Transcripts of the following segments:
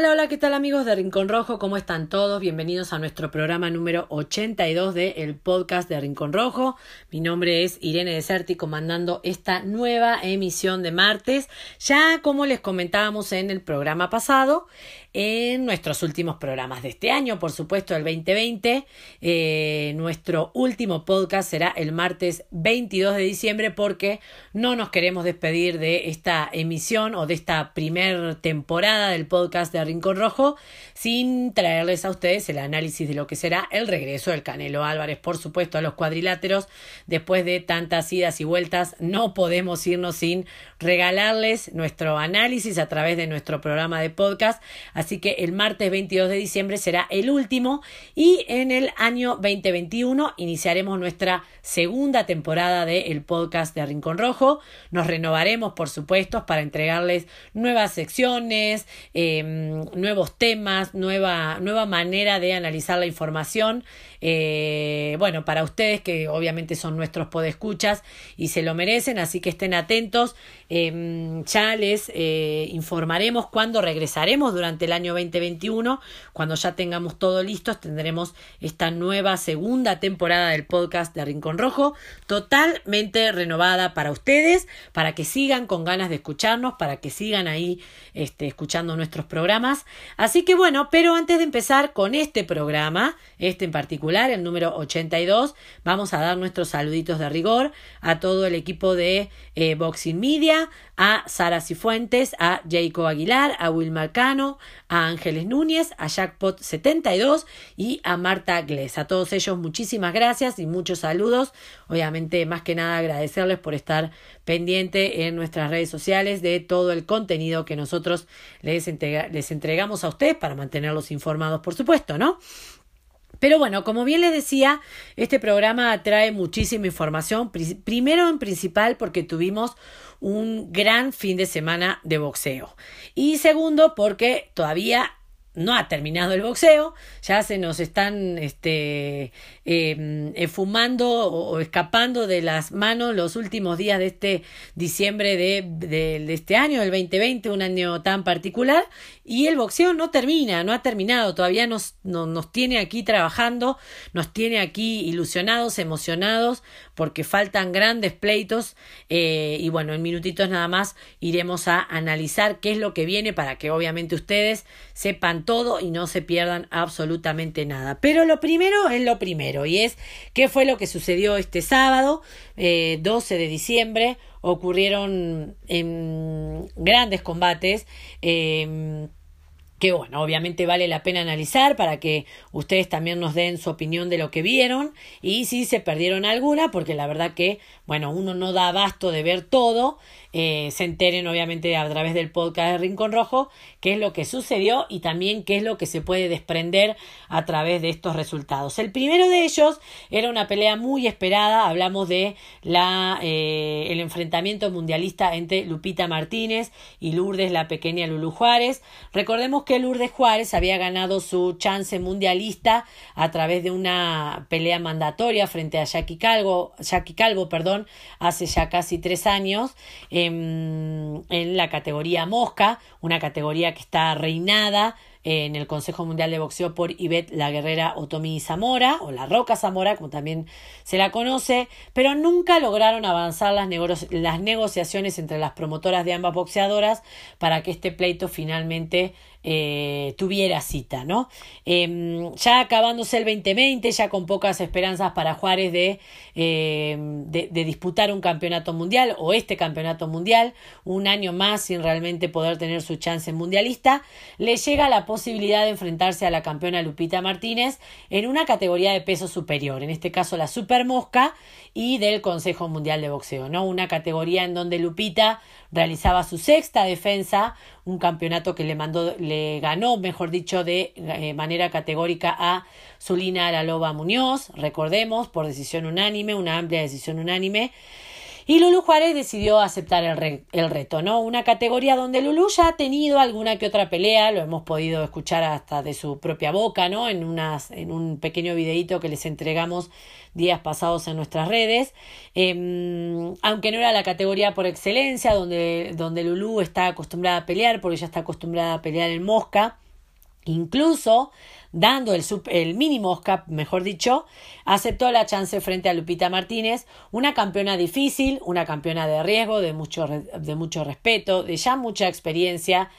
Hola, hola, ¿qué tal amigos de Rincón Rojo? ¿Cómo están todos? Bienvenidos a nuestro programa número 82 de el podcast de Rincón Rojo. Mi nombre es Irene Deserti comandando esta nueva emisión de martes. Ya como les comentábamos en el programa pasado, en nuestros últimos programas de este año, por supuesto, el 2020. Eh, nuestro último podcast será el martes 22 de diciembre porque no nos queremos despedir de esta emisión o de esta primer temporada del podcast de Rincón Rojo sin traerles a ustedes el análisis de lo que será el regreso del Canelo Álvarez, por supuesto, a los cuadriláteros. Después de tantas idas y vueltas, no podemos irnos sin regalarles nuestro análisis a través de nuestro programa de podcast. Así que el martes 22 de diciembre será el último y en el año 2021 iniciaremos nuestra segunda temporada del podcast de Rincón Rojo. Nos renovaremos, por supuesto, para entregarles nuevas secciones, em, nuevos temas, nueva, nueva manera de analizar la información. Eh, bueno, para ustedes que obviamente son nuestros podescuchas y se lo merecen, así que estén atentos. Em, ya les eh, informaremos cuándo regresaremos durante el año 2021. Cuando ya tengamos todo listo, tendremos esta nueva segunda temporada del podcast de Rincón Rojo, totalmente renovada para ustedes, para que sigan con ganas de escucharnos, para que sigan ahí este, escuchando nuestros programas. Así que bueno, pero antes de empezar con este programa, este en particular, el número 82, vamos a dar nuestros saluditos de rigor a todo el equipo de eh, Boxing Media, a Sara Cifuentes, a Jacob Aguilar, a Will Marcano, a Ángeles Núñez, a Jackpot72 y a Marta Gless. A todos ellos muchísimas gracias y muchos saludos. Obviamente, más que nada agradecerles por estar pendiente en nuestras redes sociales de todo el contenido que nosotros les, les entregamos a ustedes para mantenerlos informados, por supuesto, ¿no? Pero bueno, como bien les decía, este programa trae muchísima información. Primero en principal porque tuvimos un gran fin de semana de boxeo. Y segundo porque todavía no ha terminado el boxeo, ya se nos están este, em, eh, o, escapando de las manos los últimos días de este diciembre de, de, este año, el 2020, un año tan particular, y el boxeo no termina, no ha terminado, todavía nos, nos tiene aquí trabajando, nos tiene aquí ilusionados, emocionados, porque faltan grandes pleitos, eh, y bueno, en minutitos nada más iremos a analizar qué es lo que viene para que obviamente ustedes sepan todo y no se pierdan absolutamente nada. Pero lo primero es lo primero y es qué fue lo que sucedió este sábado, 12 eh, de diciembre. Ocurrieron en grandes combates. Eh, que bueno, obviamente vale la pena analizar para que ustedes también nos den su opinión de lo que vieron y si se perdieron alguna, porque la verdad que, bueno, uno no da abasto de ver todo, eh, se enteren obviamente a través del podcast de Rincón Rojo qué es lo que sucedió y también qué es lo que se puede desprender a través de estos resultados. El primero de ellos era una pelea muy esperada, hablamos de la, eh, el enfrentamiento mundialista entre Lupita Martínez y Lourdes la pequeña Lulu Juárez. Recordemos que Lourdes Juárez había ganado su chance mundialista a través de una pelea mandatoria frente a Jackie Calvo, Jackie Calvo perdón, hace ya casi tres años en, la categoría mosca, una categoría que está reinada en el Consejo Mundial de Boxeo por Ivette La Guerrera Otomi Zamora, o La Roca Zamora, como también se la conoce, pero nunca lograron avanzar las negociaciones entre las promotoras de ambas boxeadoras para que este pleito finalmente eh, tuviera cita, ¿no? Em, ya acabándose el 2020, ya con pocas esperanzas para Juárez de, em, de, de, disputar un campeonato mundial o este campeonato mundial, un año más sin realmente poder tener su chance mundialista, le llega la posibilidad de enfrentarse a la campeona Lupita Martínez en una categoría de peso superior, en este caso la Super Mosca y del Consejo Mundial de Boxeo, ¿no? Una categoría en donde Lupita realizaba su sexta defensa, un campeonato que le mandó, le ganó, mejor dicho, de eh, manera categórica a Zulina Araloba Muñoz, recordemos, por decisión unánime, una amplia decisión unánime. Y Lulu Juárez decidió aceptar el, reto, ¿no? Una categoría donde Lulu ya ha tenido alguna que otra pelea, lo hemos podido escuchar hasta de su propia boca, ¿no? En, unas, en un pequeño videito que les entregamos días pasados en nuestras redes. Em, aunque no era la categoría por excelencia, donde, donde Lulu está acostumbrada a pelear, porque ella está acostumbrada a pelear en mosca Incluso dando el, el mini Mosca, mejor dicho, aceptó la chance frente a Lupita Martínez, una campeona difícil, una campeona de riesgo, de mucho, de mucho respeto, de ya mucha experiencia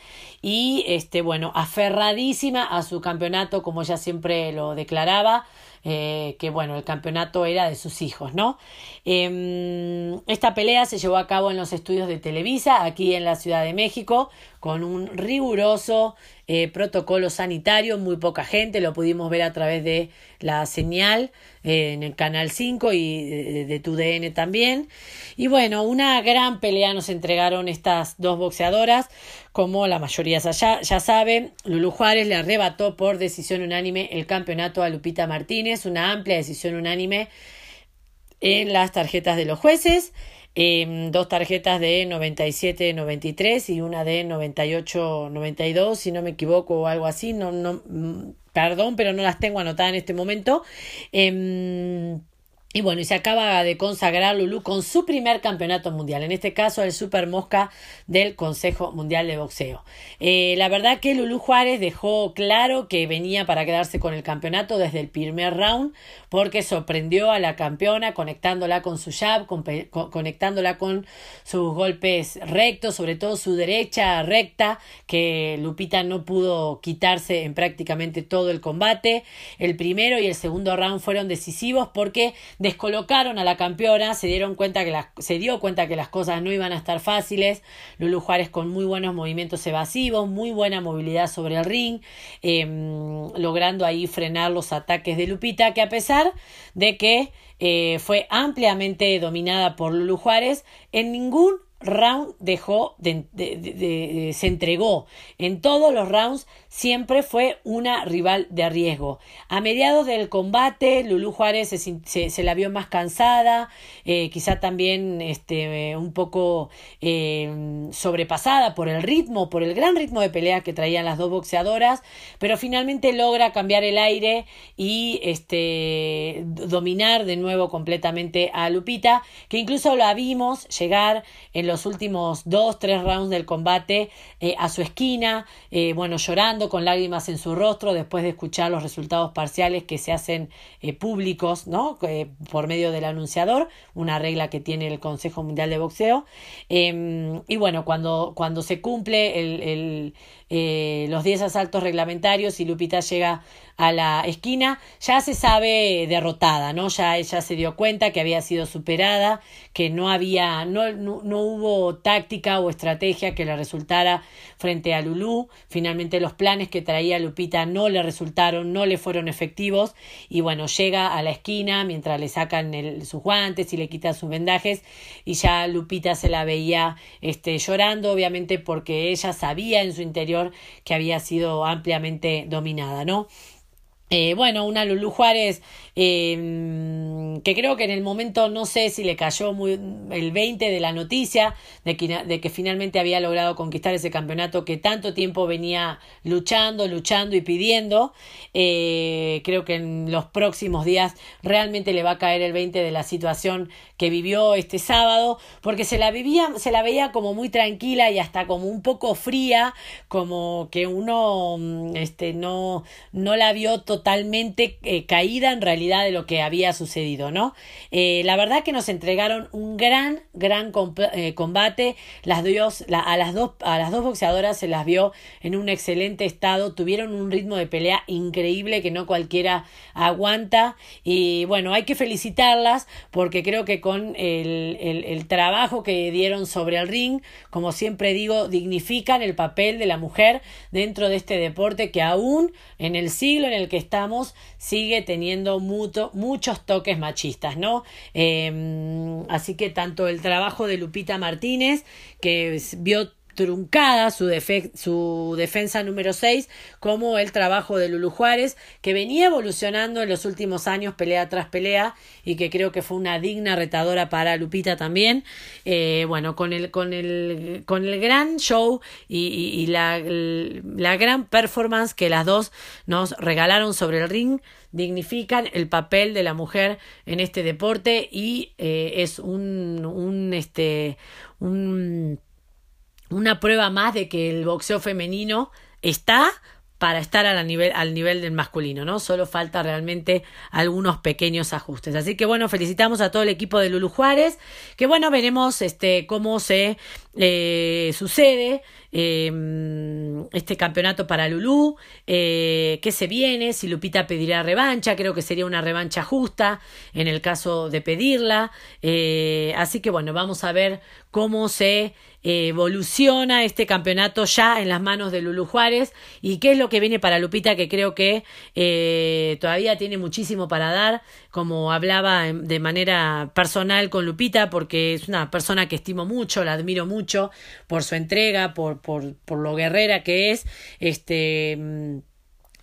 y, este, bueno, aferradísima a su campeonato, como ella siempre lo declaraba, eh, que bueno, el campeonato era de sus hijos, ¿no? Em, esta pelea se llevó a cabo en los estudios de Televisa, aquí en la Ciudad de México, con un riguroso eh, protocolo sanitario, muy poca gente, lo pudimos ver a través de la señal eh, en el canal 5 y de, de, TUDN también. Y bueno, una gran pelea nos entregaron estas dos boxeadoras, como la mayoría ya, ya sabe, Lulu Juárez le arrebató por decisión unánime el campeonato a Lupita Martínez, una amplia decisión unánime en las tarjetas de los jueces. Em, dos tarjetas de 97-93 y una de 98-92, si no me equivoco o algo así, no, no, mm, perdón, pero no las tengo anotadas en este momento. Eh, y bueno, y se acaba de consagrar Lulu con su primer campeonato mundial, en este caso el Super Mosca del Consejo Mundial de Boxeo. Eh, la verdad que Lulu Juárez dejó claro que venía para quedarse con el campeonato desde el primer round, porque sorprendió a la campeona conectándola con su jab, con, conectándola con sus golpes rectos, sobre todo su derecha recta, que Lupita no pudo quitarse en prácticamente todo el combate. El primero y el segundo round fueron decisivos porque descolocaron a la campeona, se dieron cuenta que las, se dio cuenta que las cosas no iban a estar fáciles. Lulu Juárez con muy buenos movimientos evasivos, muy buena movilidad sobre el ring, em, logrando ahí frenar los ataques de Lupita, que a pesar de que eh, fue ampliamente dominada por Lulu Juárez, en ningún round dejó de, se entregó. En todos los rounds siempre fue una rival de riesgo. A mediados del combate Lulu Juárez se, se, la vio más cansada eh, quizá también este un poco eh, sobrepasada por el ritmo por el gran ritmo de pelea que traían las dos boxeadoras pero finalmente logra cambiar el aire y este dominar de nuevo completamente a Lupita que incluso la vimos llegar en los últimos dos, tres rounds del combate eh, a su esquina, eh, bueno, llorando con lágrimas en su rostro después de escuchar los resultados parciales que se hacen eh, públicos, ¿no? por medio del anunciador, una regla que tiene el Consejo Mundial de Boxeo. Em, y bueno, cuando, cuando se cumple el, los 10 asaltos reglamentarios y Lupita llega a la esquina, ya se sabe derrotada, ¿no? Ya ella se dio cuenta que había sido superada, que no había, no, no, hubo táctica o estrategia que le resultara frente a Lulú. Finalmente los planes que traía Lupita no le resultaron, no le fueron efectivos y bueno, llega a la esquina mientras le sacan sus guantes y le quitan sus vendajes y ya Lupita se la veía este, llorando, obviamente porque ella sabía en su interior que había sido ampliamente dominada, ¿no? Eh, bueno, una Lulu Juárez eh, que creo que en el momento no sé si le cayó muy, el 20 de la noticia de que, de que finalmente había logrado conquistar ese campeonato que tanto tiempo venía luchando, luchando y pidiendo. Eh, creo que en los próximos días realmente le va a caer el 20 de la situación que vivió este sábado, porque se la vivía, se la veía como muy tranquila y hasta como un poco fría, como que uno mm, este, no, no la vio totalmente eh, caída en realidad de lo que había sucedido, ¿no? Eh, la verdad que nos entregaron un gran, gran eh, combate. Las dos, a, las dos, a las dos boxeadoras se las vio en un excelente estado, tuvieron un ritmo de pelea increíble que no cualquiera aguanta. Y bueno, hay que felicitarlas porque creo que con el, el, trabajo que dieron sobre el ring, como siempre digo, dignifican el papel de la mujer dentro de este deporte que aún en el siglo en el que estamos sigue teniendo muchos toques machistas, ¿no? Em, así que tanto el trabajo de Lupita Martínez, que vio truncada su, su defensa número 6 como el trabajo de Lulu Juárez que venía evolucionando en los últimos años pelea tras pelea y que creo que fue una digna retadora para Lupita también. Eh, bueno con el con el con el gran show y, y, la, la gran performance que las dos nos regalaron sobre el ring dignifican el papel de la mujer en este deporte y eh, es un, un este un una prueba más de que el boxeo femenino está para estar al nivel, al nivel del masculino, ¿no? Solo falta realmente algunos pequeños ajustes. Así que bueno, felicitamos a todo el equipo de Lulu Juárez, que bueno, veremos este cómo se sucede eh, este campeonato para Lulú, eh, qué se viene, si Lupita pedirá revancha, creo que sería una revancha justa en el caso de pedirla. Eh, así que bueno, vamos a ver cómo se evoluciona este campeonato ya en las manos de Lulu Juárez y qué es lo que viene para Lupita que creo que eh, todavía tiene muchísimo para dar como hablaba de manera personal con Lupita porque es una persona que estimo mucho la admiro mucho por su entrega por por, por lo guerrera que es este mm,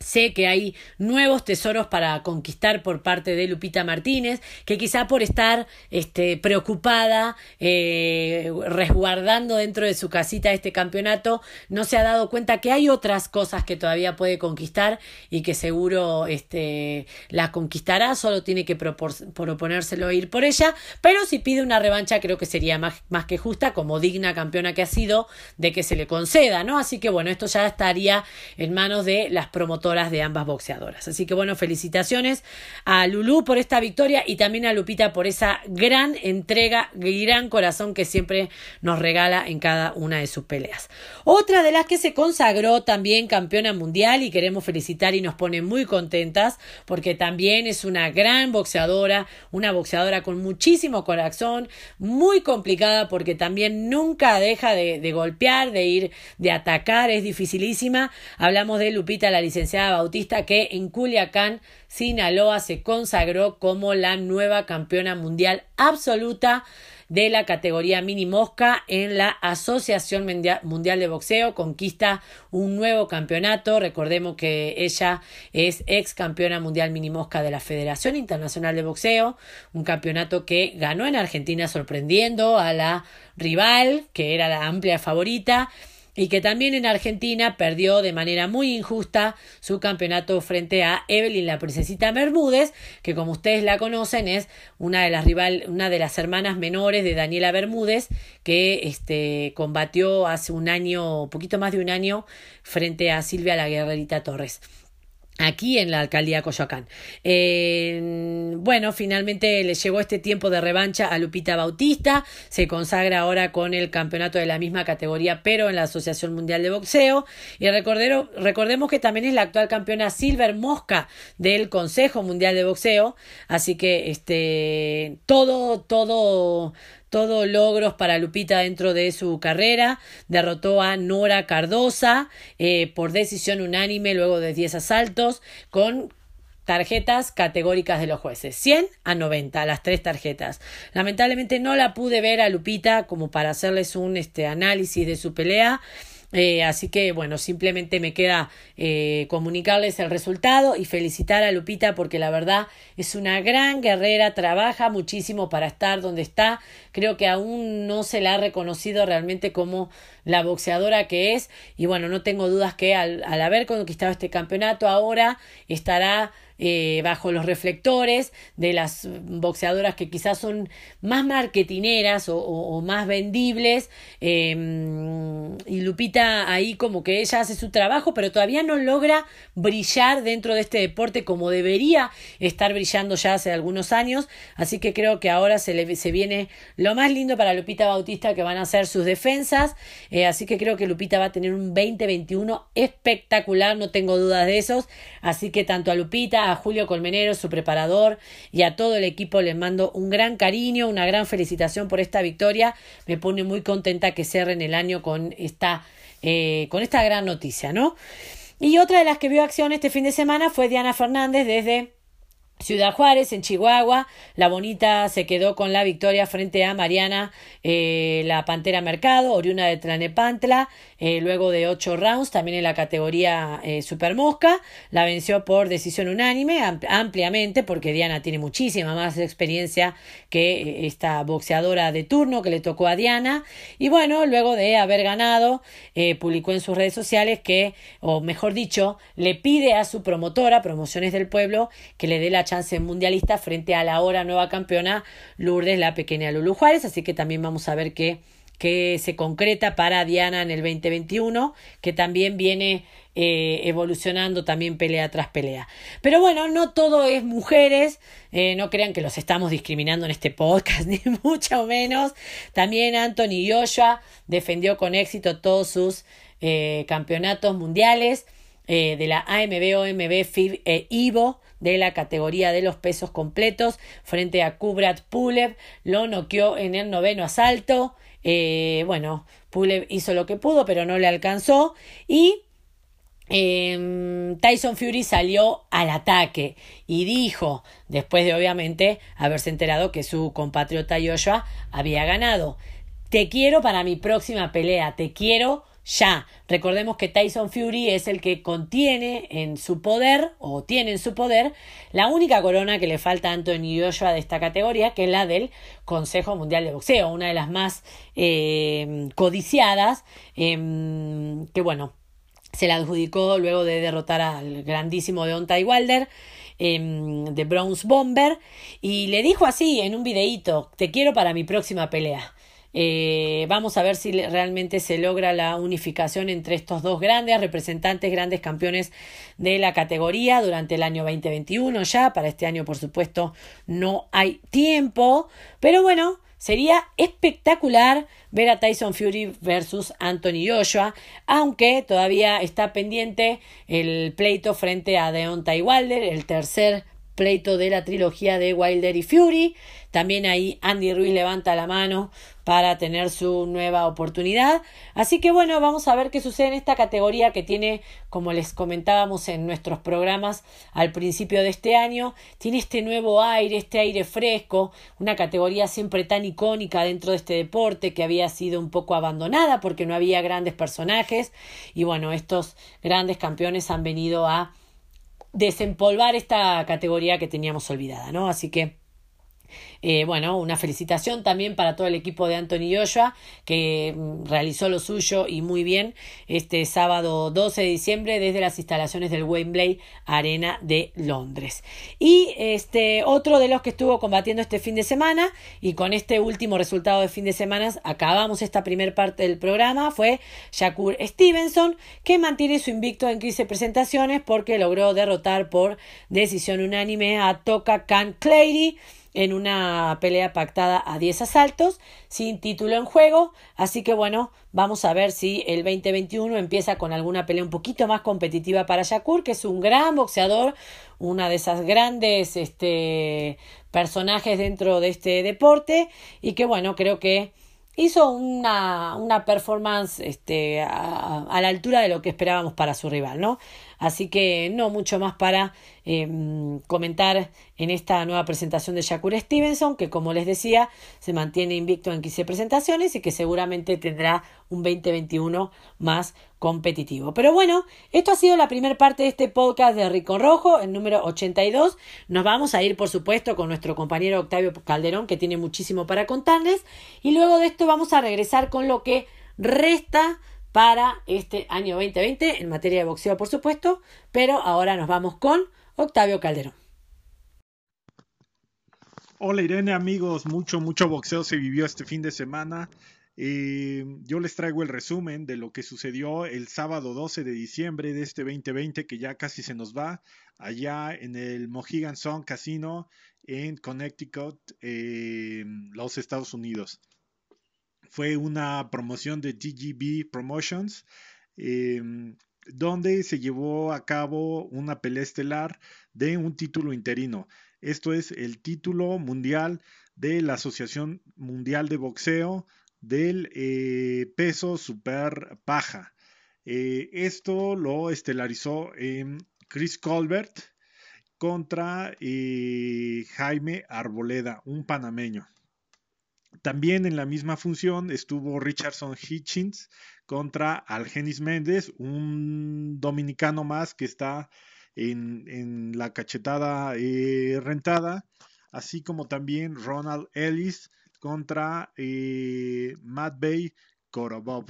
Sé que hay nuevos tesoros para conquistar por parte de Lupita Martínez, que quizá por estar este, preocupada, eh, resguardando dentro de su casita este campeonato, no se ha dado cuenta que hay otras cosas que todavía puede conquistar y que seguro este, las conquistará, solo tiene que proponérselo ir por ella, pero si pide una revancha creo que sería más, más que justa, como digna campeona que ha sido, de que se le conceda, ¿no? Así que bueno, esto ya estaría en manos de las promotoras de ambas boxeadoras. Así que bueno, felicitaciones a Lulu por esta victoria y también a Lupita por esa gran entrega, gran corazón que siempre nos regala en cada una de sus peleas. Otra de las que se consagró también campeona mundial y queremos felicitar y nos pone muy contentas porque también es una gran boxeadora, una boxeadora con muchísimo corazón, muy complicada porque también nunca deja de, de golpear, de ir, de atacar, es dificilísima. Hablamos de Lupita, la licenciada Bautista, que en Culiacán, Sinaloa, se consagró como la nueva campeona mundial absoluta de la categoría mini mosca en la Asociación Mundial de Boxeo. Conquista un nuevo campeonato. Recordemos que ella es ex campeona mundial mini mosca de la Federación Internacional de Boxeo. Un campeonato que ganó en Argentina sorprendiendo a la rival, que era la amplia favorita y que también en Argentina perdió de manera muy injusta su campeonato frente a Evelyn la princesita Bermúdez, que como ustedes la conocen es una de las rival, una de las hermanas menores de Daniela Bermúdez, que este combatió hace un año, poquito más de un año, frente a Silvia la Guerrerita Torres aquí en la alcaldía Coyoacán. bueno, finalmente le llegó este tiempo de revancha a Lupita Bautista, se consagra ahora con el campeonato de la misma categoría, pero en la Asociación Mundial de Boxeo. Y recordemos que también es la actual campeona Silver Mosca del Consejo Mundial de Boxeo, así que este todo, todo todo logros para Lupita dentro de su carrera. Derrotó a Nora Cardosa eh, por decisión unánime luego de 10 asaltos con tarjetas categóricas de los jueces. 100 a 90, las tres tarjetas. Lamentablemente no la pude ver a Lupita como para hacerles un este, análisis de su pelea. Eh, así que bueno, simplemente me queda eh, comunicarles el resultado y felicitar a Lupita porque la verdad es una gran guerrera, trabaja muchísimo para estar donde está. Creo que aún no se la ha reconocido realmente como la boxeadora que es y bueno, no tengo dudas que al, al haber conquistado este campeonato ahora estará eh, bajo los reflectores de las boxeadoras que quizás son más marketineras o, más vendibles. Em, y Lupita ahí como que ella hace su trabajo, pero todavía no logra brillar dentro de este deporte como debería estar brillando ya hace algunos años. Así que creo que ahora se, le, se viene lo más lindo para Lupita Bautista que van a ser sus defensas. Eh, así que creo que Lupita va a tener un 2021 espectacular, no tengo dudas de esos. Así que tanto a Lupita, a Julio Colmenero, su preparador, y a todo el equipo les mando un gran cariño, una gran felicitación por esta victoria. Me pone muy contenta que cierren el año con esta, eh, con esta gran noticia, ¿no? Y otra de las que vio acción este fin de semana fue Diana Fernández desde Ciudad Juárez, en Chihuahua, la bonita se quedó con la victoria frente a Mariana, eh, la Pantera Mercado, oriunda de Tlanepantla, eh, luego de ocho rounds, también en la categoría eh, Super Mosca, la venció por decisión unánime, ampliamente, porque Diana tiene muchísima más experiencia que esta boxeadora de turno que le tocó a Diana, y bueno, luego de haber ganado, publicó en sus redes sociales que, o mejor dicho, le pide a su promotora, Promociones del Pueblo, que le dé la chance mundialista frente a la ahora nueva campeona Lourdes, la pequeña Lulu Juárez, así que también vamos a ver qué que se concreta para Diana en el 2021, que también viene eh, evolucionando también pelea tras pelea. Pero bueno, no todo es mujeres, eh, no crean que los estamos discriminando en este podcast, ni mucho menos. También Anthony Joshua defendió con éxito todos sus eh, campeonatos mundiales de la AMB, OMB, FIB e IVO de la categoría de los pesos completos frente a Kubrat Pulev, lo noqueó en el noveno asalto. Eh, bueno, Pulev hizo lo que pudo, pero no le alcanzó. Y em, Tyson Fury salió al ataque y dijo, después de obviamente haberse enterado que su compatriota Joshua había ganado, te quiero para mi próxima pelea, te quiero ya. Recordemos que Tyson Fury es el que contiene en su poder, o tiene en su poder, la única corona que le falta a Anthony Joshua de esta categoría, que es la del Consejo Mundial de Boxeo, una de las más eh, codiciadas, em, que bueno, se la adjudicó luego de derrotar al grandísimo Deontay Wilder. Em, de Bronze Bomber y le dijo así en un videíto te quiero para mi próxima pelea eh, vamos a ver si realmente se logra la unificación entre estos dos grandes representantes, grandes campeones de la categoría durante el año 2021 ya. Para este año, por supuesto, no hay tiempo. Pero bueno, sería espectacular ver a Tyson Fury versus Anthony Joshua, aunque todavía está pendiente el pleito frente a Deontay Wilder, el tercer pleito de la trilogía de Wilder y Fury. También ahí Andy Ruiz levanta la mano para tener su nueva oportunidad. Así que bueno, vamos a ver qué sucede en esta categoría que tiene, como les comentábamos en nuestros programas al principio de este año, tiene este nuevo aire, este aire fresco, una categoría siempre tan icónica dentro de este deporte que había sido un poco abandonada porque no había grandes personajes y bueno, estos grandes campeones han venido a desempolvar esta categoría que teníamos olvidada, ¿no? Así que eh, bueno, una felicitación también para todo el equipo de Anthony Joshua que mm, realizó lo suyo y muy bien este sábado 12 de diciembre desde las instalaciones del Wembley Arena de Londres. Y este otro de los que estuvo combatiendo este fin de semana y con este último resultado de fin de semana acabamos esta primera parte del programa fue Shakur Stevenson que mantiene su invicto en 15 presentaciones porque logró derrotar por decisión unánime a Toka Khan Clary en una pelea pactada a 10 asaltos, sin título en juego. Así que bueno, vamos a ver si el 2021 empieza con alguna pelea un poquito más competitiva para Shakur, que es un gran boxeador, una de esas grandes este, personajes dentro de este deporte y que bueno, creo que hizo una, una performance este, a, a, la altura de lo que esperábamos para su rival, ¿no? Así que no mucho más para em, comentar en esta nueva presentación de Shakur Stevenson, que como les decía, se mantiene invicto en 15 presentaciones y que seguramente tendrá un 2021 más competitivo. Pero bueno, esto ha sido la primera parte de este podcast de Rico Rojo, el número 82. Nos vamos a ir, por supuesto, con nuestro compañero Octavio Calderón, que tiene muchísimo para contarles. Y luego de esto vamos a regresar con lo que resta para este año 2020 en materia de boxeo, por supuesto, pero ahora nos vamos con Octavio Calderón. Hola Irene, amigos, mucho, mucho boxeo se vivió este fin de semana. Eh, yo les traigo el resumen de lo que sucedió el sábado 12 de diciembre de este 2020, que ya casi se nos va, allá en el Mohegan Sun Casino en Connecticut, eh, los Estados Unidos fue una promoción de GGB Promotions, em, donde se llevó a cabo una pelea estelar de un título interino. Esto es el título mundial de la Asociación Mundial de Boxeo del eh, peso super paja. Eh, esto lo estelarizó en Chris Colbert contra eh, Jaime Arboleda, un panameño. También en la misma función estuvo Richardson Hitchens contra Algenis Méndez, un dominicano más que está en, la cachetada eh, rentada, así como también Ronald Ellis contra eh, Matt Bay Korobov.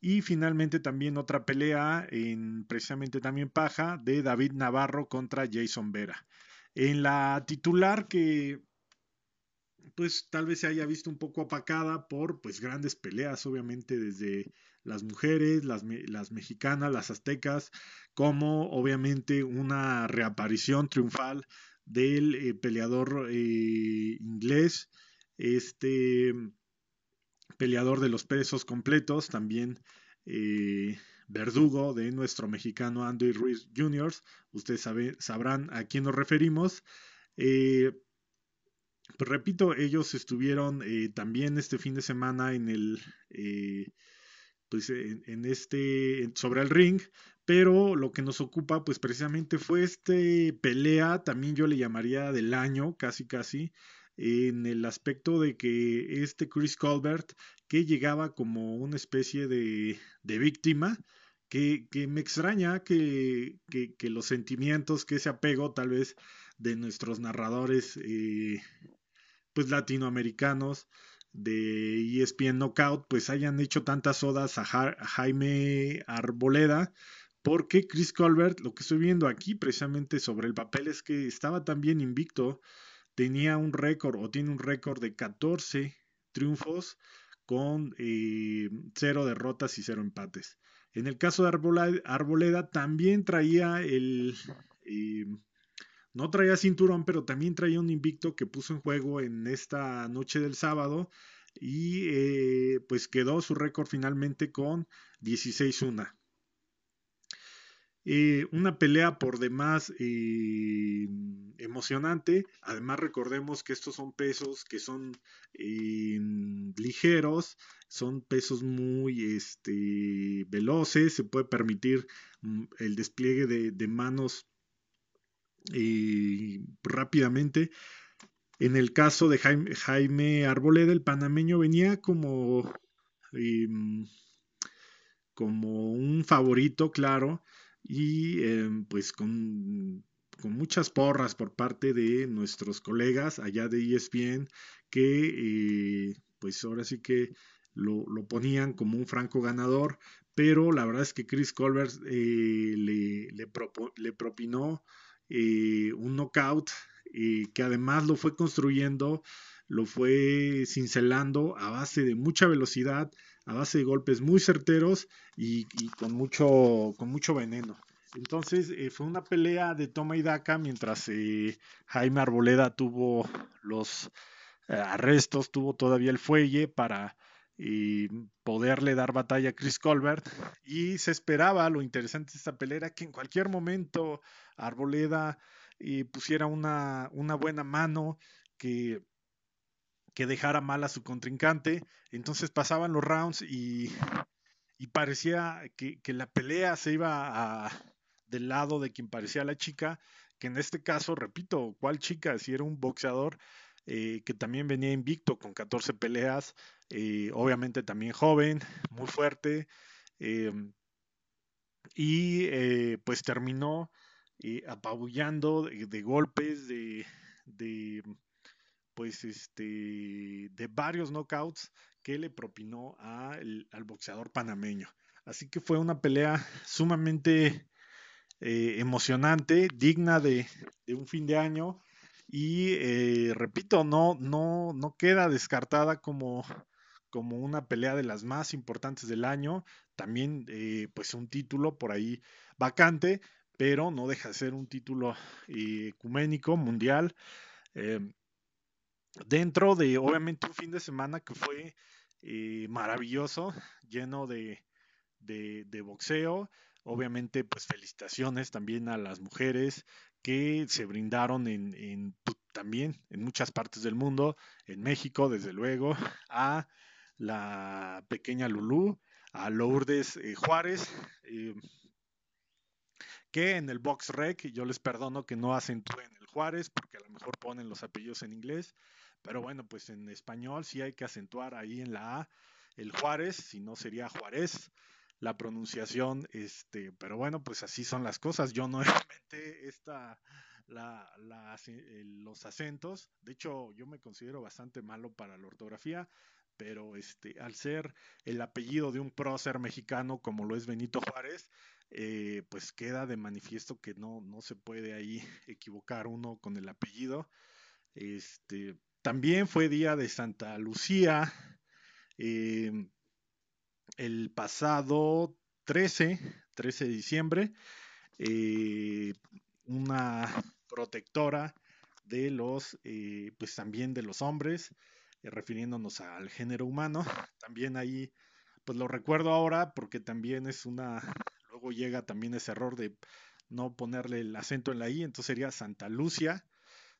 Y finalmente también otra pelea en precisamente también paja de David Navarro contra Jason Vera. En la titular que pues tal vez se haya visto un poco apacada por pues grandes peleas, obviamente desde las mujeres, las, las mexicanas, las aztecas, como obviamente una reaparición triunfal del eh, peleador eh, inglés, este peleador de los pesos completos, también eh, verdugo de nuestro mexicano Andy Ruiz Jr. Ustedes sabrán a quién nos referimos. Pues repito, ellos estuvieron también este fin de semana en el pues en, este sobre el ring pero lo que nos ocupa pues precisamente fue este pelea también yo le llamaría del año casi casi en el aspecto de que este Chris Colbert que llegaba como una especie de, de víctima que, que, me extraña que, que, que, los sentimientos, que ese apego tal vez de nuestros narradores eh, pues latinoamericanos de ESPN Knockout pues hayan hecho tantas odas a, Jaime Arboleda porque Chris Colbert, lo que estoy viendo aquí precisamente sobre el papel es que estaba también invicto, tenía un récord o tiene un récord de 14 triunfos con eh, cero derrotas y cero empates. En el caso de Arboleda, también traía el... Eh, no traía cinturón, pero también traía un invicto que puso en juego en esta noche del sábado y eh, pues quedó su récord finalmente con 16-1. Eh, una pelea por demás eh, emocionante. Además recordemos que estos son pesos que son ligeros, son pesos muy este, veloces, se puede permitir mm, el despliegue de manos y rápidamente. En el caso de Jaime, Arboleda, el panameño venía como, em, como un favorito, claro, y em, pues con, con, muchas porras por parte de nuestros colegas allá de ESPN, que eh, pues ahora sí que lo, lo, ponían como un franco ganador, pero la verdad es que Chris Colbert eh, le, le propinó eh, un knockout eh, que además lo fue construyendo, lo fue cincelando a base de mucha velocidad, a base de golpes muy certeros y, con, mucho, con mucho veneno. Entonces eh, fue una pelea de toma y daca mientras Jaime Arboleda tuvo los arrestos, tuvo todavía el fuelle para poderle dar batalla a Chris Colbert y se esperaba, lo interesante de esta pelea era que en cualquier momento Arboleda y pusiera una, una buena mano que, que dejara mal a su contrincante. Entonces pasaban los rounds y, y parecía que, que, la pelea se iba a, del lado de quien parecía la chica, que en este caso, repito, ¿cuál chica? Si era un boxeador eh, que también venía invicto con 14 peleas, eh, obviamente también joven, muy fuerte, em, y eh, pues terminó apabullando de, golpes, de, pues este, de varios knockouts que le propinó al boxeador panameño. Así que fue una pelea sumamente eh, emocionante, digna de, un fin de año y eh, repito, no, no, no queda descartada como, como una pelea de las más importantes del año. También eh, pues un título por ahí vacante, pero no deja de ser un título eh, ecuménico, mundial, dentro de obviamente un fin de semana que fue maravilloso, lleno de, de, boxeo. Obviamente, pues felicitaciones también a las mujeres que se brindaron también en muchas partes del mundo, en México, desde luego, a la pequeña Lulú, a Lourdes eh, Juárez, que en el box rec yo les perdono que no acentúen el Juárez porque a lo mejor ponen los apellidos en inglés, pero bueno, pues en español sí hay que acentuar ahí en la A el Juárez, si no sería Juárez la pronunciación, este, pero bueno, pues así son las cosas. Yo no inventé esta la, los acentos. De hecho, yo me considero bastante malo para la ortografía, pero este, al ser el apellido de un prócer mexicano como lo es Benito Juárez, eh, pues queda de manifiesto que no, no se puede ahí equivocar uno con el apellido. Este, también fue día de Santa Lucía el pasado 13, 13 de diciembre, eh, una protectora de los, eh, pues también de los hombres, eh, refiriéndonos al género humano. También ahí, pues lo recuerdo ahora porque también es una, luego llega también ese error de no ponerle el acento en la I, entonces sería Santa Lucia.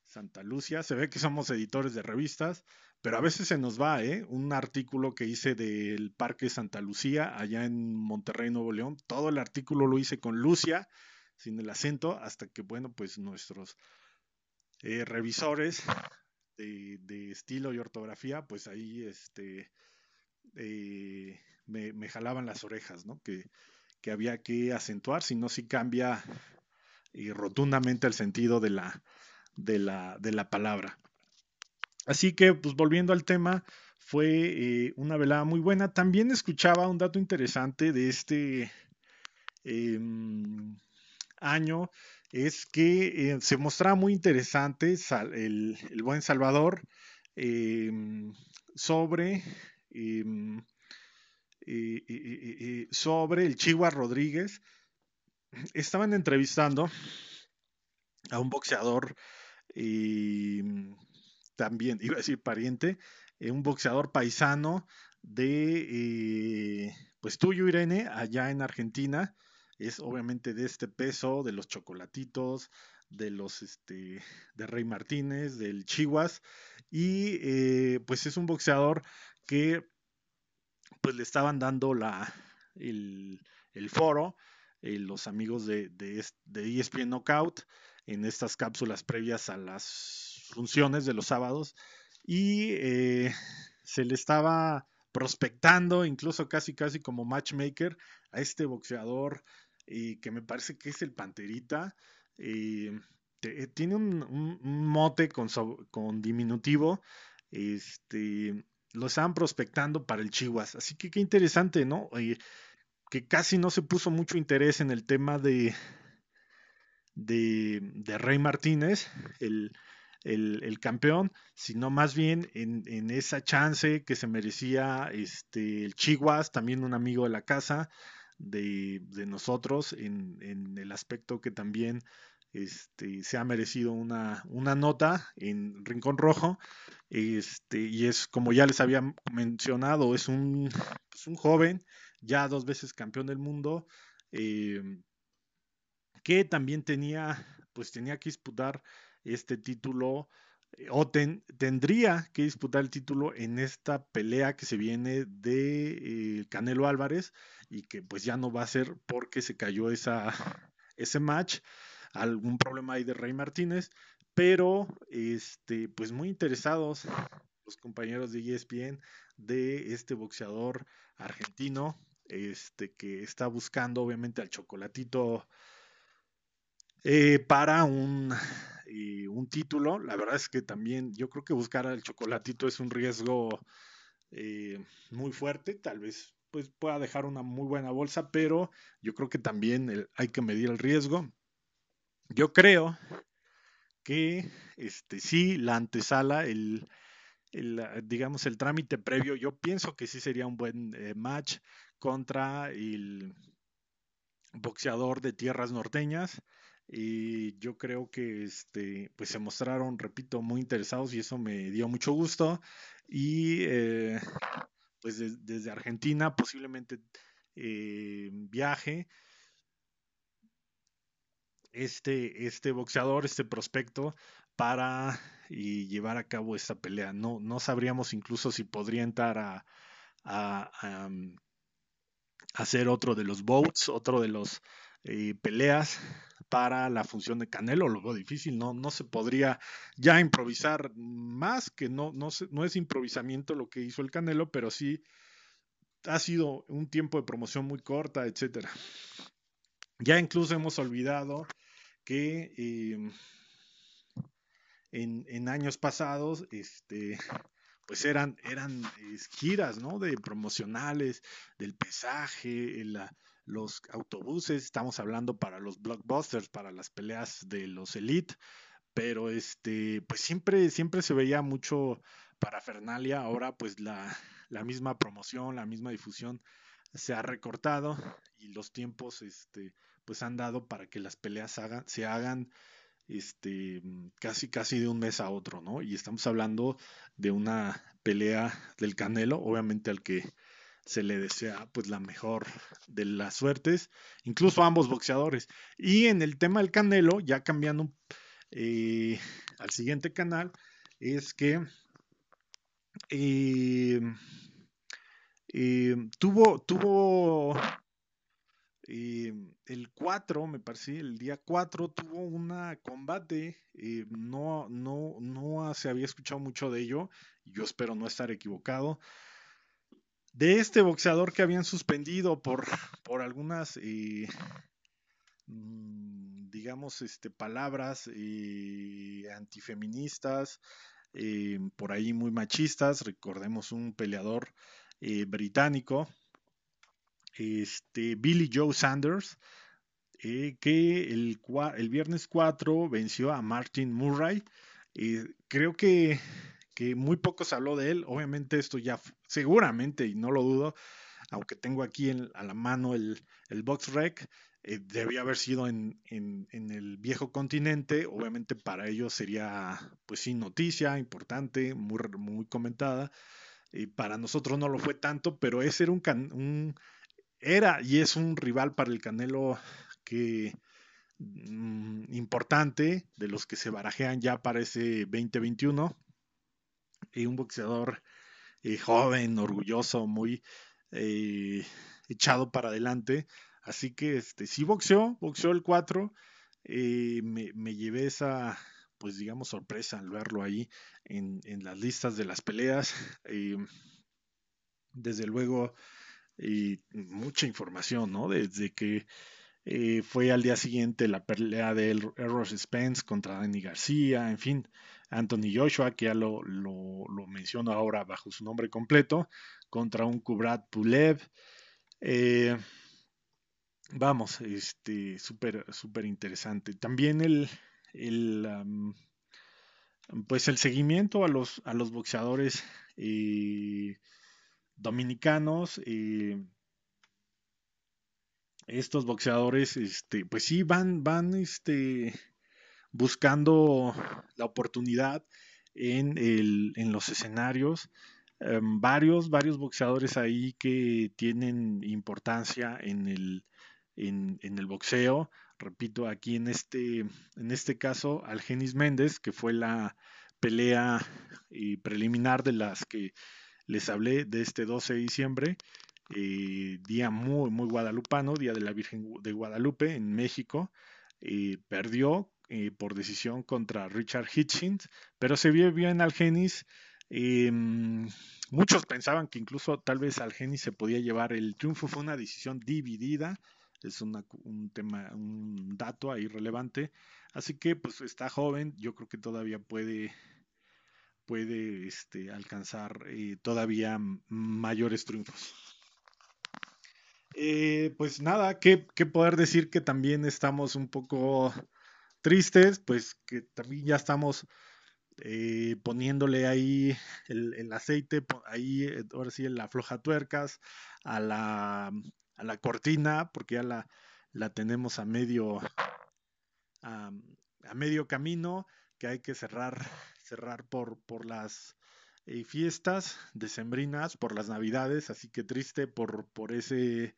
Santa Lucia, se ve que somos editores de revistas, pero a veces se nos va, ¿eh? Un artículo que hice del Parque Santa Lucía, allá en Monterrey, Nuevo León. Todo el artículo lo hice con Lucia, sin el acento, hasta que, bueno, pues nuestros eh, revisores de, estilo y ortografía, pues ahí este, eh, me, jalaban las orejas, ¿no? Que, había que acentuar, si no, si cambia y rotundamente el sentido de la, de la, de la palabra. Así que, pues volviendo al tema, fue eh, una velada muy buena. También escuchaba un dato interesante de este em, año, es que eh, se mostraba muy interesante el, buen Salvador em, sobre, em, sobre el Chihuahua Rodríguez. Estaban entrevistando a un boxeador también, iba a decir pariente, eh, un boxeador paisano de, eh, pues tuyo, Irene, allá en Argentina. Es obviamente de este peso, de los chocolatitos, de los, este, de Rey Martínez, del Chihuas. Y eh, pues es un boxeador que, pues le estaban dando la, el, foro, los amigos de, de, de ESPN Knockout en estas cápsulas previas a las funciones de los sábados y eh, se le estaba prospectando, incluso casi casi como matchmaker, a este boxeador y que me parece que es el Panterita. Eh, tiene un, mote con, con, diminutivo. Este, lo estaban prospectando para el Chihuas. Así que qué interesante, ¿no? que casi no se puso mucho interés en el tema de, de, de Rey Martínez, el, el, campeón, sino más bien en, esa chance que se merecía este, el Chihuas, también un amigo de la casa de, nosotros, en, el aspecto que también este, se ha merecido una, nota en Rincón Rojo. Este, y es como ya les había mencionado, es un, un joven, ya dos veces campeón del mundo, eh, que también tenía, pues tenía que disputar este título eh, o tendría que disputar el título en esta pelea que se viene de eh, Canelo Álvarez y que pues ya no va a ser porque se cayó esa, ese match, algún problema ahí de Rey Martínez, pero este pues muy interesados los compañeros de ESPN de este boxeador argentino este que está buscando obviamente al chocolatito eh, para un y un título. La verdad es que también yo creo que buscar al chocolatito es un riesgo eh, muy fuerte. Tal vez pues pueda dejar una muy buena bolsa, pero yo creo que también hay que medir el riesgo. Yo creo que este sí, la antesala, el, digamos el trámite previo, yo pienso que sí sería un buen eh, match contra el boxeador de tierras norteñas. Y yo creo que este, pues se mostraron, repito, muy interesados y eso me dio mucho gusto. Y eh, pues desde Argentina posiblemente eh, viaje este, este boxeador, este prospecto, para y llevar a cabo esta pelea. No, no sabríamos incluso si podría entrar a, a, mm, hacer otro de los votes, otro de los eh, peleas para la función de Canelo, lo difícil, no, no se podría ya improvisar más, que no, no, es improvisamiento lo que hizo el Canelo, pero sí ha sido un tiempo de promoción muy corta, etcétera. Ya incluso hemos olvidado que em, en, años pasados, este, pues eran, eran giras, ¿no? De promocionales, del pesaje, la, los autobuses, estamos hablando para los blockbusters, para las peleas de los elite, pero este, pues siempre, siempre se veía mucho parafernalia, ahora pues la, la misma promoción, la misma difusión se ha recortado y los tiempos este, pues han dado para que las peleas hagan, se hagan este, casi casi de un mes a otro, ¿no? Y estamos hablando de una pelea del Canelo, obviamente al que se le desea pues la mejor de las suertes, incluso a ambos boxeadores. Y en el tema del Canelo, ya cambiando eh, al siguiente canal, es que eh, eh, tuvo, tuvo el 4, me parece, el día 4 tuvo una combate, no, no, no se había escuchado mucho de ello, yo espero no estar equivocado, de este boxeador que habían suspendido por, por algunas, mm, digamos, este, palabras antifeministas, eh, por ahí muy machistas. Recordemos un peleador eh, británico, este, Billy Joe Sanders, eh, que el, el, viernes 4 venció a Martin Murray. creo que, que, muy poco se habló de él. Obviamente esto ya seguramente, y no lo dudo, aunque tengo aquí a la mano el, el box rec, eh, debía haber sido en, en, el viejo continente. Obviamente para ellos sería, pues sí, noticia importante, muy, muy comentada. Y para nosotros no lo fue tanto, pero ese era un, un era y es un rival para el Canelo que mm, importante de los que se barajean ya para ese 2021 y un boxeador eh, joven, orgulloso, muy eh, echado para adelante Así que este, sí boxeó, boxeó el 4. Eh, me, llevé esa, pues digamos, sorpresa al verlo ahí en, las listas de las peleas. Eh, desde luego, mucha información, ¿no? Desde que fue al día siguiente la pelea de Errol Spence contra Danny García, en fin, Anthony Joshua, que ya lo, menciono ahora bajo su nombre completo, contra un Kubrat Pulev. Eh, vamos, este, súper, súper interesante. También el, el pues el seguimiento a los, a los boxeadores eh, dominicanos. Eh, estos boxeadores, este, pues sí, van, van, este, buscando la oportunidad en, el, en los escenarios. Em, varios, varios boxeadores ahí que tienen importancia en el, en, el boxeo. Repito, aquí en este, en este caso, Algenis Méndez, que fue la pelea eh, preliminar de las que les hablé de este 12 de diciembre, eh, día muy, muy guadalupano, Día de la Virgen de Guadalupe en México. Eh, perdió por decisión contra Richard Hitchens, pero se vio bien Algenis. Em, muchos pensaban que incluso tal vez Algenis se podía llevar el triunfo, fue una decisión dividida es un tema, un dato ahí relevante. Así que pues está joven, yo creo que todavía puede, puede este, alcanzar eh, todavía mayores triunfos. Eh, pues nada, ¿qué, poder decir que también estamos un poco tristes, pues que también ya estamos eh, poniéndole ahí el, aceite, ahí ahora sí la floja tuercas a la a la cortina, porque ya la, la tenemos a medio, a, medio camino, que hay que cerrar, cerrar por, por las eh, fiestas decembrinas, por las navidades, así que triste por, por ese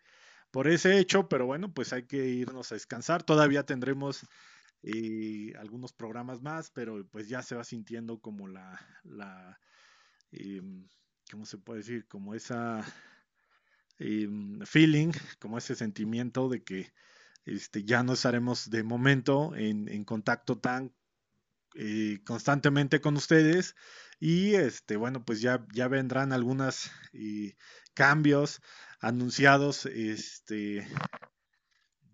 por ese hecho, pero bueno, pues hay que irnos a descansar. Todavía tendremos eh, algunos programas más, pero pues ya se va sintiendo como la, la em, ¿cómo se puede decir? Como esa Em, feeling, como ese sentimiento de que este, ya no estaremos de momento en, contacto tan eh, constantemente con ustedes y este bueno pues ya ya vendrán algunos eh, cambios anunciados este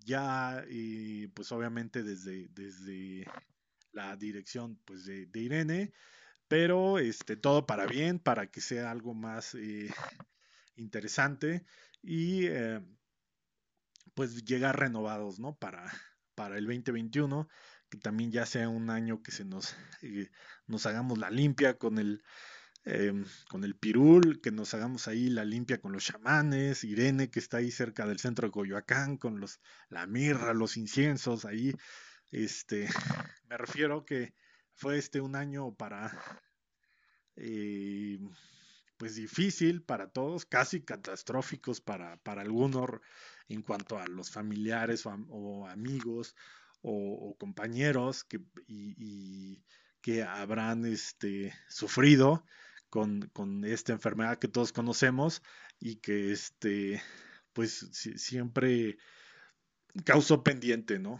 ya y pues obviamente desde desde la dirección pues de, Irene pero este todo para bien para que sea algo más eh, interesante y eh, pues llegar renovados, ¿no? Para, para el 2021, que también ya sea un año que se nos, eh, nos hagamos la limpia con el, em, con el pirul, que nos hagamos ahí la limpia con los chamanes, Irene que está ahí cerca del centro de Coyoacán, con los, la mirra, los inciensos, ahí, este, me refiero que fue este un año para, eh, pues difícil para todos, casi catastróficos para, para algunos en cuanto a los familiares o, amigos o, compañeros que, que habrán este, sufrido con, con, esta enfermedad que todos conocemos y que este, pues siempre causó pendiente, ¿no?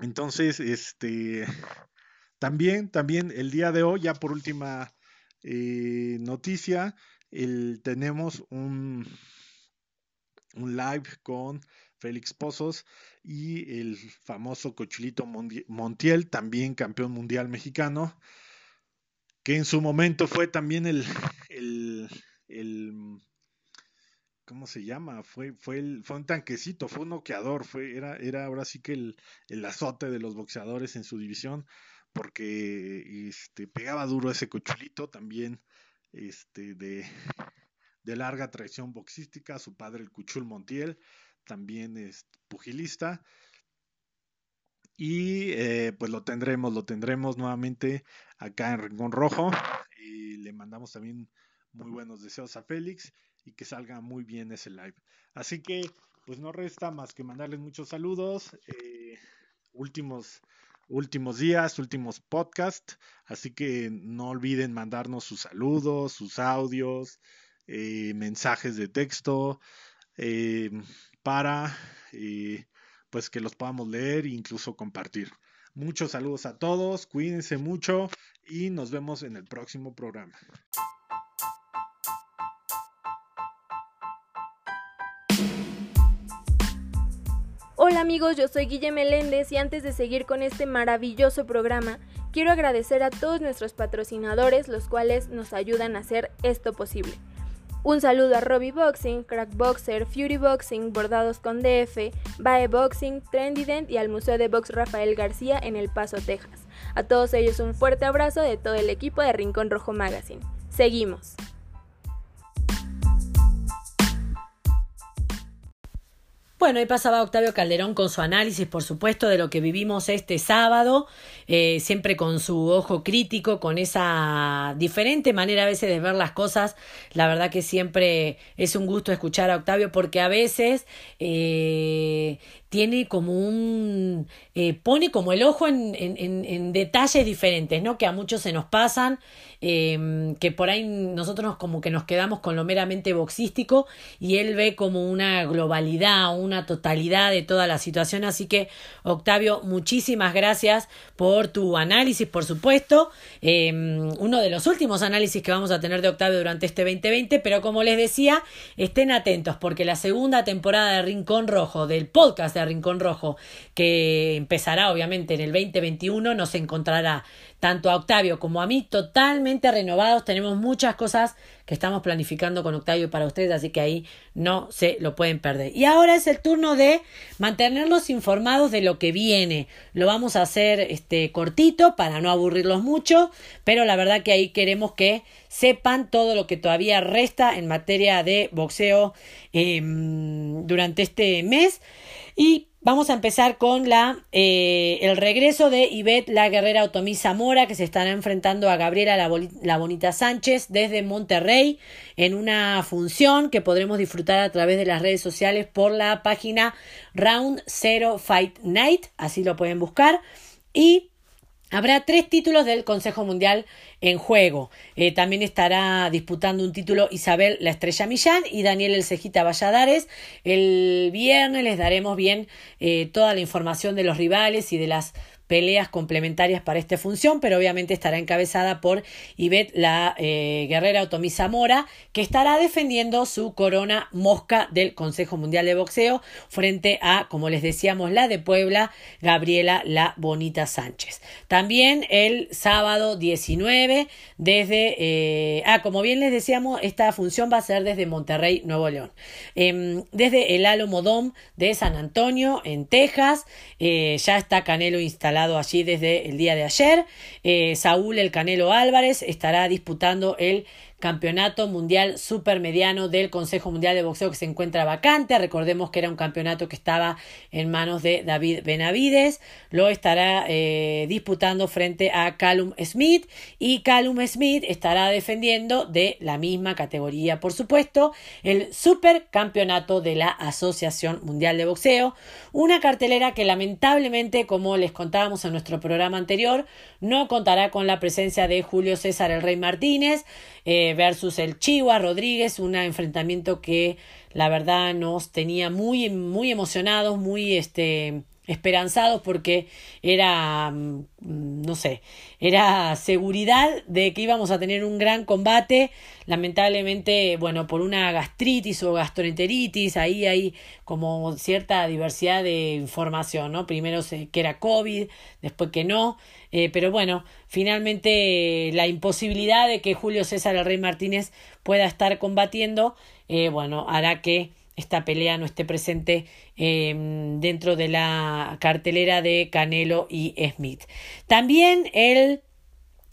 Entonces, este, también, también el día de hoy, ya por última eh, noticia, el, tenemos un, un live con Félix Pozos y el famoso Cochilito Montiel, también campeón mundial mexicano, que en su momento fue también el, el, el ¿cómo se llama? Fue, fue, el, fue un tanquecito, fue un noqueador, fue, era, era ahora sí que el, el azote de los boxeadores en su división porque este, pegaba duro ese cochulito también este, de, de larga tradición boxística, su padre el Cuchul Montiel, también es pugilista. Y eh, pues lo tendremos, lo tendremos nuevamente acá en Rincón Rojo. Y le mandamos también muy buenos deseos a Félix y que salga muy bien ese live. Así que pues no resta más que mandarles muchos saludos. Eh, últimos últimos días, últimos podcasts, así que no olviden mandarnos sus saludos, sus audios, eh, mensajes de texto para pues que los podamos leer e incluso compartir. Muchos saludos a todos, cuídense mucho y nos vemos en el próximo programa. Hola amigos, yo soy Guille Meléndez y antes de seguir con este maravilloso programa, quiero agradecer a todos nuestros patrocinadores, los cuales nos ayudan a hacer esto posible. Un saludo a Robbie Boxing, Crack Boxer, Fury Boxing, Bordados con DF, Bae Boxing, Trendident y al Museo de Box Rafael García en El Paso, Texas. A todos ellos un fuerte abrazo de todo el equipo de Rincón Rojo Magazine. Seguimos. Bueno, ahí pasaba Octavio Calderón con su análisis, por supuesto, de lo que vivimos este sábado, eh, siempre con su ojo crítico, con esa diferente manera a veces de ver las cosas. La verdad que siempre es un gusto escuchar a Octavio porque a veces eh, tiene como un... Eh, pone como el ojo en, en, en, detalles diferentes, ¿no? Que a muchos se nos pasan, eh, que por ahí nosotros como que nos quedamos con lo meramente boxístico y él ve como una globalidad, una totalidad de toda la situación. Así que, Octavio, muchísimas gracias por tu análisis, por supuesto. Eh, uno de los últimos análisis que vamos a tener de Octavio durante este 2020, pero como les decía, estén atentos porque la segunda temporada de Rincón Rojo, del podcast de Rincón Rojo, que empezará obviamente en el 2021, nos encontrará tanto a Octavio como a mí totalmente renovados. Tenemos muchas cosas que estamos planificando con Octavio para ustedes, así que ahí no se lo pueden perder. Y ahora es el turno de mantenerlos informados de lo que viene. Lo vamos a hacer este cortito para no aburrirlos mucho, pero la verdad que ahí queremos que sepan todo lo que todavía resta en materia de boxeo em, durante este mes. Y vamos a empezar con la, eh, el regreso de Ivette, la guerrera Otomí Zamora, que se estará enfrentando a Gabriela la, Bonita Sánchez desde Monterrey en una función que podremos disfrutar a través de las redes sociales por la página Round Zero Fight Night, así lo pueden buscar. Y Habrá tres títulos del Consejo Mundial en juego. Eh, también estará disputando un título Isabel La Estrella Millán y Daniel El Cejita Valladares. El viernes les daremos bien eh, toda la información de los rivales y de las peleas complementarias para esta función, pero obviamente estará encabezada por Ivette, la eh, guerrera Otomí Zamora, que estará defendiendo su corona mosca del Consejo Mundial de Boxeo frente a, como les decíamos, la de Puebla, Gabriela La Bonita Sánchez. También el sábado 19, desde, eh, ah, como bien les decíamos, esta función va a ser desde Monterrey, Nuevo León. Em, desde el Alomodón de San Antonio, en Texas, eh, ya está Canelo instalado instalado allí desde el día de ayer. Eh, Saúl El Canelo Álvarez estará disputando el Campeonato Mundial Supermediano del Consejo Mundial de Boxeo que se encuentra vacante. Recordemos que era un campeonato que estaba en manos de David Benavides. Lo estará eh, disputando frente a Callum Smith y Callum Smith estará defendiendo de la misma categoría, por supuesto, el Supercampeonato de la Asociación Mundial de Boxeo. Una cartelera que lamentablemente, como les contábamos en nuestro programa anterior, no contará con la presencia de Julio César el Rey Martínez. Eh, versus el Chihuahua Rodríguez, un enfrentamiento que la verdad nos tenía muy, muy emocionados, muy este, esperanzados porque era, mm, no sé, era seguridad de que íbamos a tener un gran combate. Lamentablemente, bueno, por una gastritis o gastroenteritis, ahí hay como cierta diversidad de información, ¿no? Primero que era COVID, después que no. Eh, pero bueno, finalmente la imposibilidad de que Julio César el Rey Martínez pueda estar combatiendo, eh, bueno, hará que esta pelea no esté presente em, dentro de la cartelera de Canelo y Smith. También el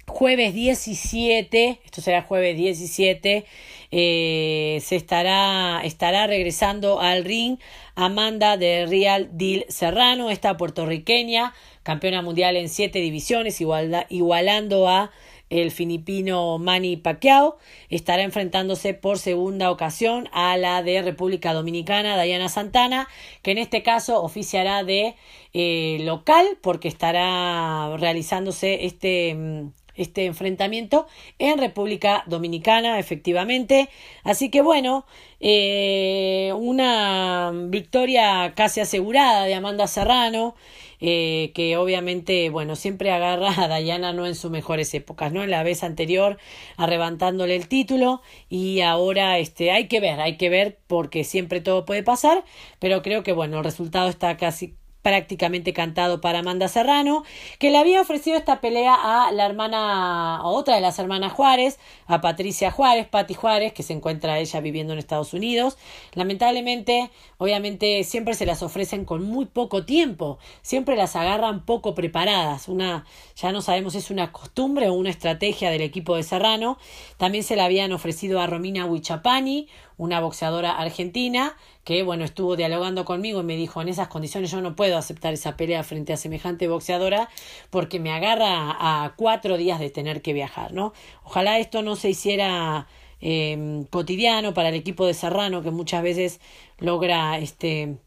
jueves 17, esto será jueves 17, eh, se estará, estará regresando al ring Amanda de Real Deal Serrano, esta puertorriqueña, campeona mundial en siete divisiones, igualando a el filipino Manny Pacquiao estará enfrentándose por segunda ocasión a la de República Dominicana, Diana Santana, que en este caso oficiará de eh, local porque estará realizándose este mm, este enfrentamiento en República Dominicana, efectivamente. Así que bueno, eh, una victoria casi asegurada de Amanda Serrano. Eh, que obviamente, bueno, siempre agarra a Dayana no en sus mejores épocas, ¿no? En la vez anterior arrebatándole el título y ahora este, hay que ver, hay que ver porque siempre todo puede pasar, pero creo que, bueno, el resultado está casi prácticamente cantado para Amanda Serrano, que le había ofrecido esta pelea a la hermana, a otra de las hermanas Juárez, a Patricia Juárez, Patti Juárez, que se encuentra ella viviendo en Estados Unidos. Lamentablemente, obviamente, siempre se las ofrecen con muy poco tiempo, siempre las agarran poco preparadas. Una, ya no sabemos si es una costumbre o una estrategia del equipo de Serrano. También se la habían ofrecido a Romina Huichapani, una boxeadora argentina, que bueno, estuvo dialogando conmigo y me dijo, en esas condiciones yo no puedo aceptar esa pelea frente a semejante boxeadora porque me agarra a cuatro días de tener que viajar, ¿no? Ojalá esto no se hiciera eh, cotidiano para el equipo de Serrano, que muchas veces logra este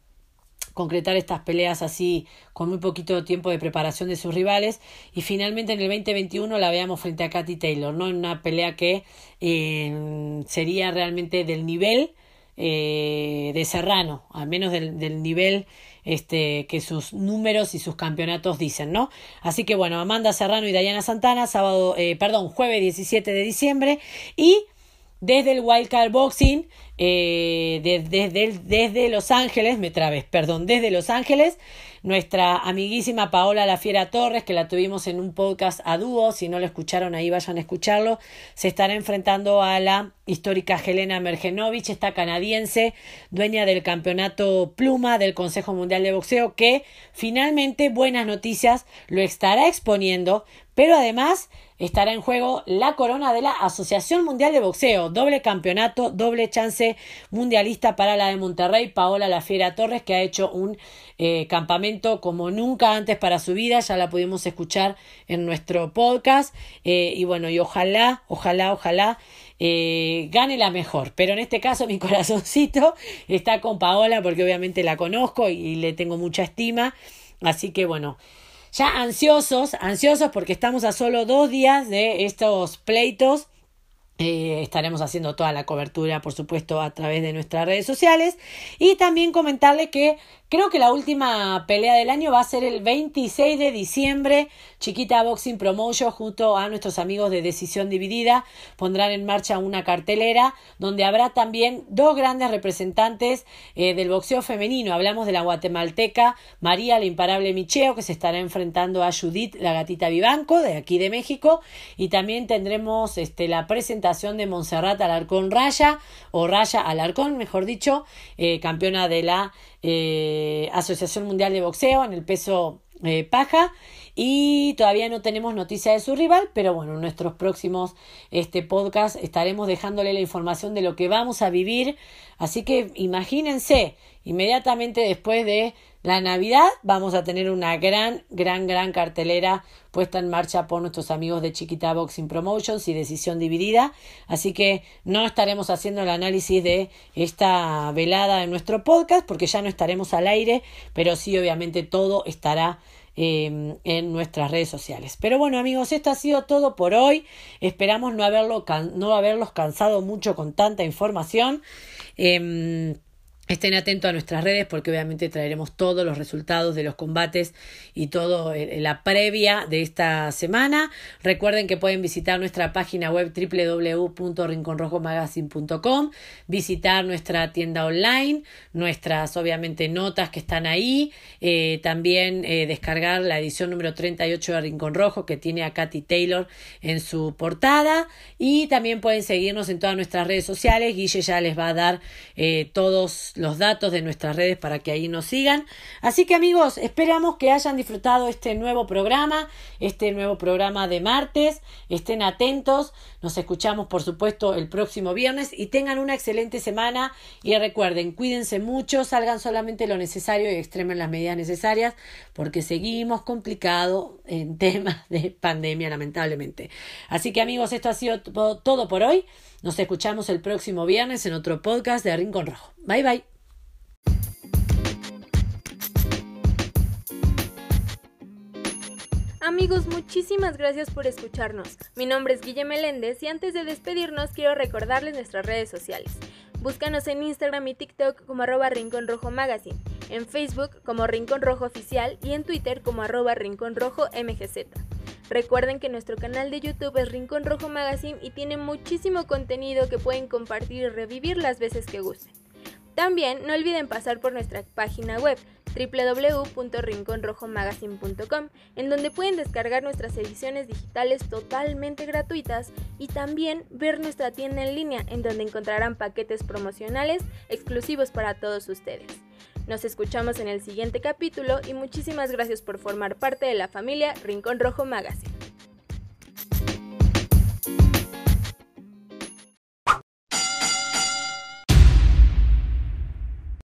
concretar estas peleas así con muy poquito tiempo de preparación de sus rivales y finalmente en el 2021 la veamos frente a Katy Taylor, ¿no? En una pelea que eh, sería realmente del nivel eh, de Serrano, al menos del, del nivel este, que sus números y sus campeonatos dicen, ¿no? Así que bueno, Amanda Serrano y Dayana Santana, sábado, eh, perdón, jueves 17 de diciembre y desde el Wildcard Boxing, eh, desde, Los Ángeles, me trabes, perdón, desde Los Ángeles, nuestra amiguísima Paola La Fiera Torres, que la tuvimos en un podcast a dúo, si no lo escucharon ahí vayan a escucharlo, se estará enfrentando a la histórica Helena Mergenovich, esta canadiense, dueña del campeonato Pluma del Consejo Mundial de Boxeo, que finalmente, buenas noticias, lo estará exponiendo, pero además estará en juego la corona de la Asociación Mundial de Boxeo, doble campeonato, doble chance mundialista para la de Monterrey, Paola La Fiera Torres, que ha hecho un eh, campamento como nunca antes para su vida, ya la pudimos escuchar en nuestro podcast, eh, y bueno, y ojalá, ojalá, ojalá eh, gane la mejor, pero en este caso mi corazoncito está con Paola porque obviamente la conozco y le tengo mucha estima, así que bueno, ya ansiosos, ansiosos porque estamos a solo dos días de estos pleitos. Eh, estaremos haciendo toda la cobertura, por supuesto, a través de nuestras redes sociales. Y también comentarle que Creo que la última pelea del año va a ser el 26 de diciembre. Chiquita Boxing Promotion junto a nuestros amigos de Decisión Dividida pondrán en marcha una cartelera donde habrá también dos grandes representantes eh, del boxeo femenino. Hablamos de la guatemalteca María la Imparable Micheo que se estará enfrentando a Judith la Gatita Vivanco de aquí de México y también tendremos este, la presentación de Montserrat Alarcón Raya o Raya Alarcón mejor dicho, eh, campeona de la eh, Asociación Mundial de Boxeo en el peso eh, Paja y todavía no tenemos noticia de su rival, pero bueno, en nuestros próximos este, podcast estaremos dejándole la información de lo que vamos a vivir. Así que imagínense, inmediatamente después de la Navidad vamos a tener una gran, gran, gran cartelera puesta en marcha por nuestros amigos de Chiquita Boxing Promotions y Decisión Dividida. Así que no estaremos haciendo el análisis de esta velada en nuestro podcast porque ya no estaremos al aire, pero sí obviamente todo estará Em, en nuestras redes sociales. Pero bueno amigos, esto ha sido todo por hoy. Esperamos no, haberlo no haberlos cansado mucho con tanta información. Em, Estén atentos a nuestras redes porque obviamente traeremos todos los resultados de los combates y todo eh, la previa de esta semana. Recuerden que pueden visitar nuestra página web www.rinconrojomagazine.com, visitar nuestra tienda online, nuestras obviamente notas que están ahí, eh, también eh, descargar la edición número 38 de Rincón Rojo que tiene a Katy Taylor en su portada y también pueden seguirnos en todas nuestras redes sociales. Guille ya les va a dar todos los datos de nuestras redes para que ahí nos sigan. Así que amigos, esperamos que hayan disfrutado este nuevo programa, este nuevo programa de martes. Estén atentos, nos escuchamos por supuesto el próximo viernes y tengan una excelente semana y recuerden, cuídense mucho, salgan solamente lo necesario y extremen las medidas necesarias porque seguimos complicados en temas de pandemia lamentablemente. Así que amigos, esto ha sido todo por hoy. Nos escuchamos el próximo viernes en otro podcast de Rincón Rojo. Bye bye. Amigos, muchísimas gracias por escucharnos. Mi nombre es Guille Meléndez y antes de despedirnos quiero recordarles nuestras redes sociales. Búscanos en Instagram y TikTok como arroba Rincón Rojo Magazine, en Facebook como Rincón Rojo Oficial y en Twitter como arroba Rincón Rojo MGZ. Recuerden que nuestro canal de YouTube es Rincón Rojo Magazine y tiene muchísimo contenido que pueden compartir y revivir las veces que gusten. También no olviden pasar por nuestra página web www.rinconrojomagazine.com, en donde pueden descargar nuestras ediciones digitales totalmente gratuitas y también ver nuestra tienda en línea, en donde encontrarán paquetes promocionales exclusivos para todos ustedes. Nos escuchamos en el siguiente capítulo y muchísimas gracias por formar parte de la familia Rincón Rojo Magazine.